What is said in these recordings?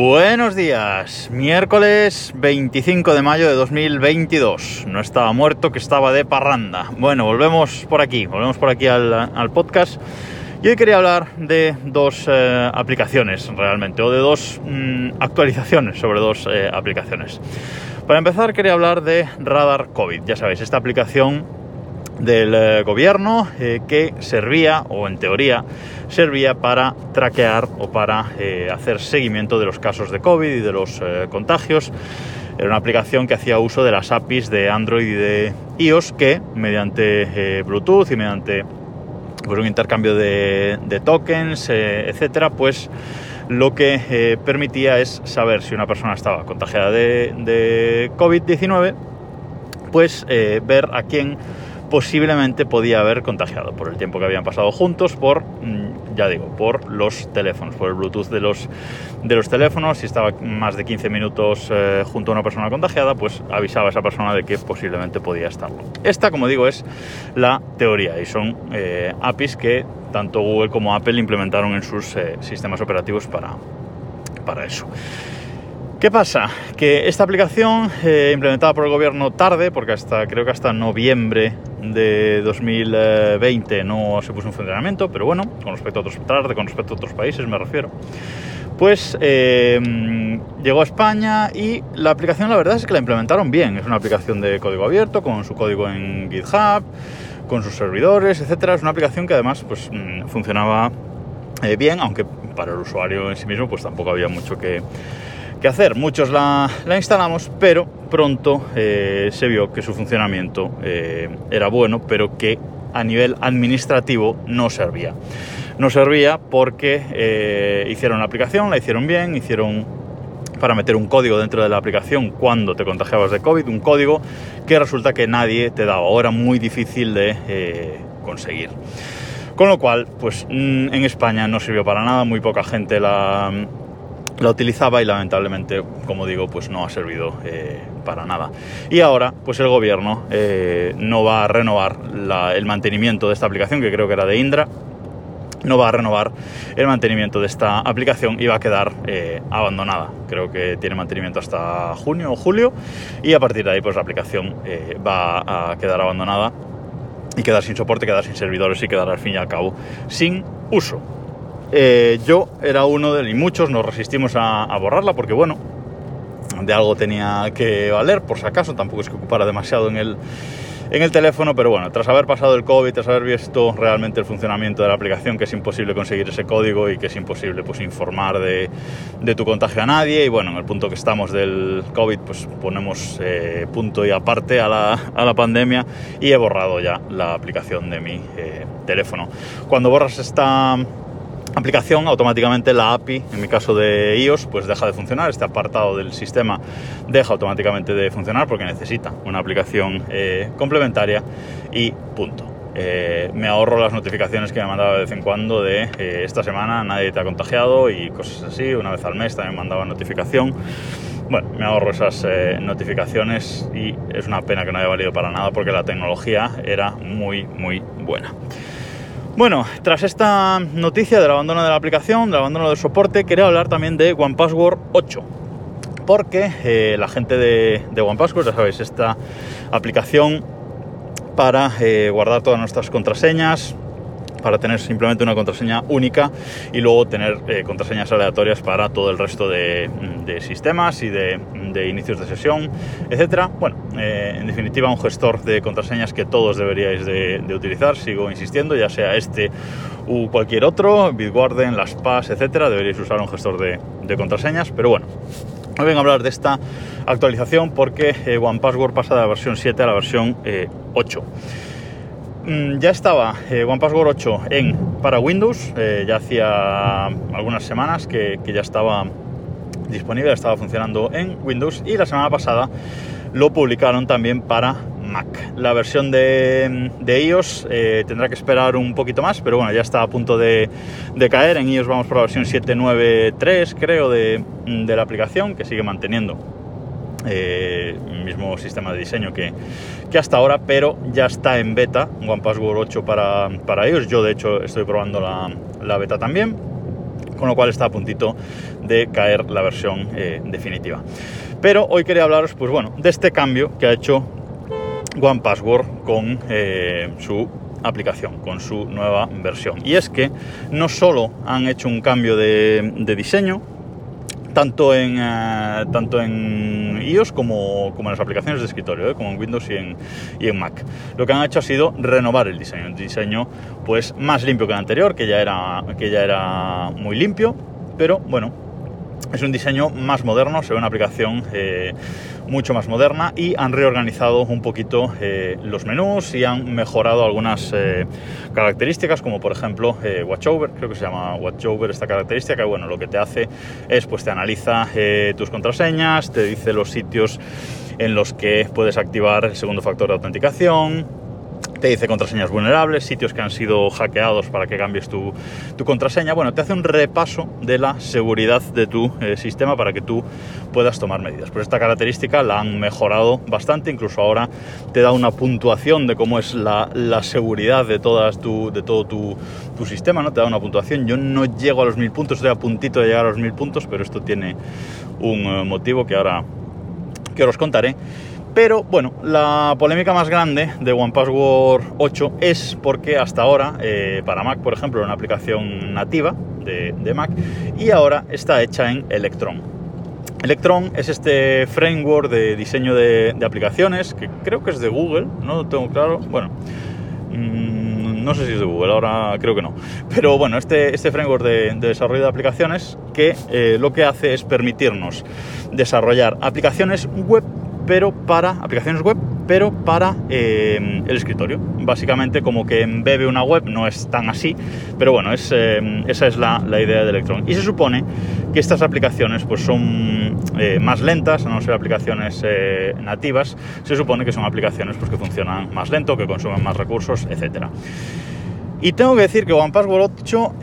Buenos días, miércoles 25 de mayo de 2022. No estaba muerto, que estaba de parranda. Bueno, volvemos por aquí, volvemos por aquí al, podcast. Y hoy quería hablar de dos eh, aplicaciones realmente, o de dos mm, actualizaciones sobre dos eh, aplicaciones. Para empezar, quería hablar de Radar COVID. Ya sabéis, esta aplicación del eh, gobierno eh, que servía, o en teoría, servía para traquear o para eh, hacer seguimiento de los casos de COVID y de los contagios. Era una aplicación que hacía uso de las APIs de Android y de iOS que, mediante Bluetooth y mediante pues, un intercambio de, tokens, etcétera, pues lo que permitía es saber si una persona estaba contagiada de, de COVID-19, pues ver a quién posiblemente podía haber contagiado por el tiempo que habían pasado juntos, por, mm, ya digo, por los teléfonos, por el Bluetooth de los, de los teléfonos. Si estaba más de 15 minutos eh, junto a una persona contagiada, pues avisaba a esa persona de que posiblemente podía estarlo. Esta, como digo, es la teoría y son eh, APIs que tanto Google como Apple implementaron en sus eh, sistemas operativos para, para eso. ¿Qué pasa? Que esta aplicación, implementada por el gobierno tarde, porque hasta creo que hasta noviembre de 2020 no se puso en funcionamiento, pero bueno, con respecto a otros tarde, con respecto a otros países me refiero. Pues eh, llegó a España y la aplicación la verdad es que la implementaron bien. Es una aplicación de código abierto, con su código en GitHub, con sus servidores, etcétera. Es una aplicación que además pues, mm, funcionaba eh, bien, aunque para el usuario en sí mismo pues tampoco había mucho que, que hacer. Muchos la, instalamos, pero pronto eh, se vio que su funcionamiento eh, era bueno, pero que a nivel administrativo no servía. No servía porque eh, hicieron la aplicación, la hicieron bien, hicieron para meter un código dentro de la aplicación cuando te contagiabas de COVID, un código que resulta que nadie te daba, era muy difícil de conseguir. Con lo cual, pues mm, en España no sirvió para nada, muy poca gente la, la utilizaba y lamentablemente, como digo, pues no ha servido eh, para nada. Y ahora, pues el gobierno eh, no va a renovar el mantenimiento de esta aplicación, que creo que era de Indra, no va a renovar el mantenimiento de esta aplicación y va a quedar eh, abandonada. Creo que tiene mantenimiento hasta junio o julio y a partir de ahí pues la aplicación va a quedar abandonada y quedar sin soporte, quedar sin servidores y quedar al fin y al cabo sin uso. Eh, yo era uno de, y muchos nos resistimos a, borrarla porque, bueno, de algo tenía que valer, por si acaso, tampoco es que ocupara demasiado en el, en el teléfono, pero bueno, tras haber pasado el COVID, tras haber visto realmente el funcionamiento de la aplicación, que es imposible conseguir ese código y que es imposible pues, informar de, tu contagio a nadie, y bueno, en el punto que estamos del COVID, pues ponemos eh, punto y aparte a la, pandemia y he borrado ya la aplicación de mi eh, teléfono. Cuando borras esta aplicación, automáticamente la API, en mi caso de iOS, pues deja de funcionar. Este apartado del sistema deja automáticamente de funcionar porque necesita una aplicación eh, complementaria y punto. Eh, me ahorro las notificaciones que me mandaba de vez en cuando de eh, esta semana nadie te ha contagiado y cosas así. Una vez al mes también mandaba notificación. Bueno, me ahorro esas notificaciones y es una pena que no haya valido para nada porque la tecnología era muy, muy buena. Bueno, tras esta noticia del abandono de la aplicación, del abandono del soporte, quería hablar también de OnePassword 8. Porque eh, la gente de, OnePassword, ya sabéis, esta aplicación para eh, guardar todas nuestras contraseñas, para tener simplemente una contraseña única y luego tener eh, contraseñas aleatorias para todo el resto de, sistemas y de, inicios de sesión, etcétera. Bueno, eh, en definitiva un gestor de contraseñas que todos deberíais de, utilizar, sigo insistiendo, ya sea este u cualquier otro, Bitwarden, LastPass, etcétera, deberíais usar un gestor de, contraseñas, pero bueno, Hoy vengo a hablar de esta actualización porque eh, OnePassword pasa de la versión 7 a la versión 8. Mm, ya estaba eh, OnePassword 8 en, para Windows, eh, ya hacía algunas semanas que, ya estaba disponible, estaba funcionando en Windows y la semana pasada lo publicaron también para Mac. La versión de, iOS eh, tendrá que esperar un poquito más, pero bueno, ya está a punto de, caer. En iOS vamos por la versión 7.9.3 creo de, de la aplicación, que sigue manteniendo eh, mismo sistema de diseño que, hasta ahora, pero ya está en beta, OnePassword 8 para, para ellos. Yo de hecho estoy probando la, beta también. con lo cual está a puntito de caer la versión eh, definitiva. Pero hoy quería hablaros, pues bueno, de este cambio que ha hecho One Password con eh, su aplicación, con su nueva versión. Y es que no solo han hecho un cambio de, diseño, tanto en, eh, tanto en iOS como, como, en las aplicaciones de escritorio, como en Windows y en, y en, Mac. Lo que han hecho ha sido renovar el diseño, un diseño pues más limpio que el anterior, que ya era, que ya era muy limpio, pero bueno, es un diseño más moderno, se ve una aplicación eh, mucho más moderna y han reorganizado un poquito eh, los menús y han mejorado algunas eh, características como por ejemplo Watchover, creo que se llama Watchover esta característica, que bueno, lo que te hace es pues te analiza tus contraseñas, te dice los sitios en los que puedes activar el segundo factor de autenticación, te dice contraseñas vulnerables, sitios que han sido hackeados para que cambies tu, contraseña. Bueno, te hace un repaso de la seguridad de tu eh, sistema para que tú puedas tomar medidas. Pues esta característica la han mejorado bastante, incluso ahora te da una puntuación de cómo es la, seguridad de, todas tu, de todo tu, sistema, ¿no? Te da una puntuación. Yo no llego a los mil puntos, estoy a puntito de llegar a los mil puntos, pero esto tiene un eh, motivo que ahora, que os contaré. Pero bueno, la polémica más grande de OnePassword 8 es porque hasta ahora, eh, para Mac, por ejemplo, era una aplicación nativa de, Mac y ahora está hecha en Electron. Electron es este framework de diseño de, aplicaciones que creo que es de Google, no lo tengo claro. Bueno, mm, no sé si es de Google, ahora creo que no. Pero bueno, este, este framework de, desarrollo de aplicaciones que eh, lo que hace es permitirnos desarrollar aplicaciones web pero para aplicaciones web, pero para eh, el escritorio. Básicamente como que embebe una web, no es tan así, pero bueno, es, eh, esa es la, idea de Electron. Y se supone que estas aplicaciones pues son eh, más lentas, a no ser aplicaciones nativas, se supone que son aplicaciones pues, que funcionan más lento, que consumen más recursos, etcétera. Y tengo que decir que OnePassword 8,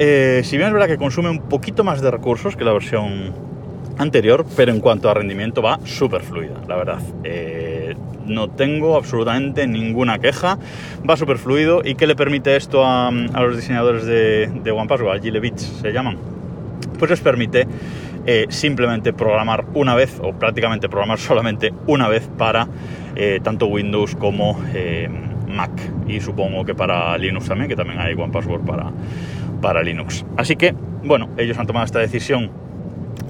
si bien es verdad que consume un poquito más de recursos que la versión anterior, pero en cuanto a rendimiento va súper fluida, la verdad. Eh, no tengo absolutamente ninguna queja, va súper fluido. ¿Y qué le permite esto a, los diseñadores de, OnePassword, a Gilebits se llaman? Pues les permite eh, simplemente programar una vez, o prácticamente programar solamente una vez para eh, tanto Windows como Mac. Y supongo que para Linux también, que también hay OnePassword para, para Linux. Así que, bueno, ellos han tomado esta decisión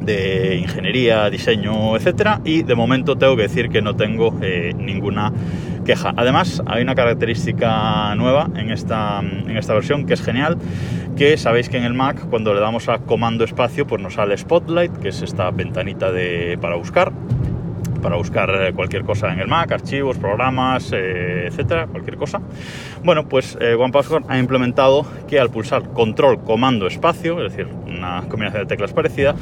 de ingeniería, diseño, etcétera, y de momento tengo que decir que no tengo eh, ninguna queja. Además, hay una característica nueva en esta, en esta versión que es genial, que sabéis que en el Mac cuando le damos a comando espacio pues nos sale Spotlight, que es esta ventanita de, para buscar para buscar eh, cualquier cosa en el Mac, archivos, programas, eh, etcétera, cualquier cosa. Bueno, pues eh, OnePassword ha implementado que al pulsar control, comando, espacio, es decir, una combinación de teclas parecida,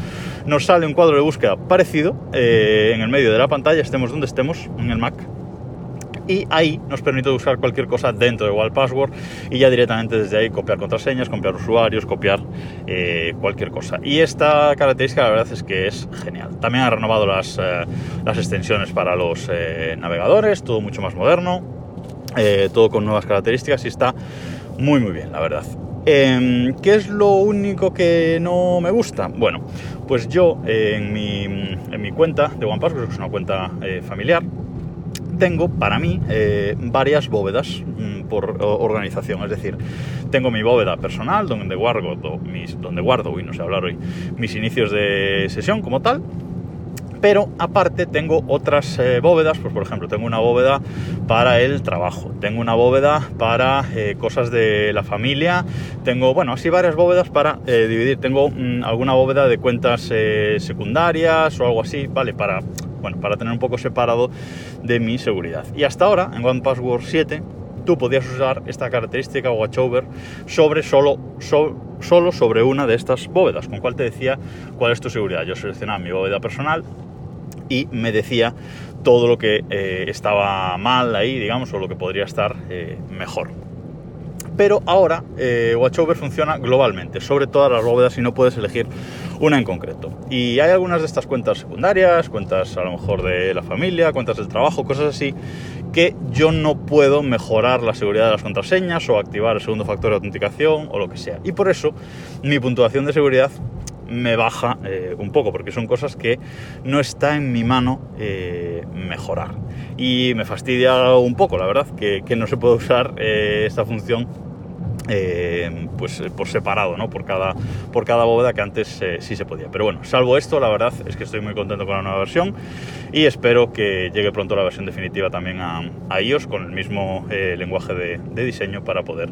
nos sale un cuadro de búsqueda parecido en el medio de la pantalla, estemos donde estemos en el Mac y ahí nos permite buscar cualquier cosa dentro de Wall Password y ya directamente desde ahí copiar contraseñas, copiar usuarios, copiar eh, cualquier cosa. Y esta característica la verdad es que es genial. También ha renovado las, eh, las extensiones para los eh, navegadores, todo mucho más moderno, todo con nuevas características y está muy muy bien, la verdad. Em, ¿Qué es lo único que no me gusta? Bueno, pues yo en mi, en mi cuenta de OnePassword, que es una cuenta familiar, tengo para mí eh, varias bóvedas mm, por organización. Es decir, tengo mi bóveda personal donde guardo mis, donde guardo, no sé hablar hoy, mis inicios de sesión como tal. Pero aparte tengo otras eh, bóvedas, pues por ejemplo tengo una bóveda para el trabajo, tengo una bóveda para eh, cosas de la familia, tengo, bueno, así varias bóvedas para dividir. Tengo mm, alguna bóveda de cuentas secundarias o algo así, ¿vale? Para bueno, para tener un poco separado de mi seguridad. Y hasta ahora, en OnePassword 7, tú podías usar esta característica watchover sobre solo, solo sobre una de estas bóvedas, con cual te decía cuál es tu seguridad. Yo seleccionaba mi bóveda personal y me decía todo lo que eh, estaba mal ahí, digamos, o lo que podría estar eh, mejor pero ahora eh, Watchover funciona globalmente, sobre todas las bóvedas y no puedes elegir una en concreto. Y hay algunas de estas cuentas secundarias, cuentas a lo mejor de la familia, cuentas del trabajo, cosas así, que yo no puedo mejorar la seguridad de las contraseñas o activar el segundo factor de autenticación o lo que sea. Y por eso mi puntuación de seguridad me baja eh, un poco, porque son cosas que no está en mi mano eh, mejorar. Y me fastidia un poco, la verdad, que, no se puede usar esta función pues por separado, ¿no? Por cada, por cada bóveda que antes sí se podía. Pero bueno, salvo esto, la verdad es que estoy muy contento con la nueva versión y espero que llegue pronto la versión definitiva también a, iOS con el mismo lenguaje de diseño para poder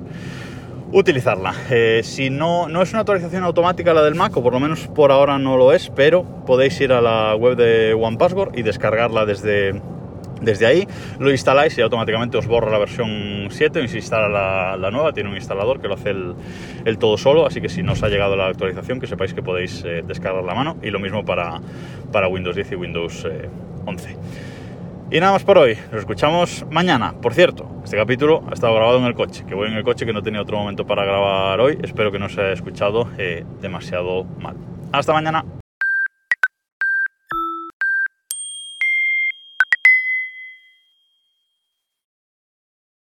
utilizarla. Eh, si no, no es una actualización automática la del Mac, o por lo menos por ahora no lo es, pero podéis ir a la web de OnePassword y descargarla desde, desde ahí. Lo instaláis y automáticamente os borra la versión 7 y se instala la, nueva. Tiene un instalador que lo hace el, todo solo, así que si no os ha llegado la actualización, que sepáis que podéis eh, descargar la mano. Y lo mismo para, para Windows 10 y Windows 11. Y nada más por hoy, nos escuchamos mañana. Por cierto, este capítulo ha estado grabado en el coche, que voy en el coche que no tenía otro momento para grabar hoy. Espero que no se haya escuchado eh, demasiado mal. Hasta mañana.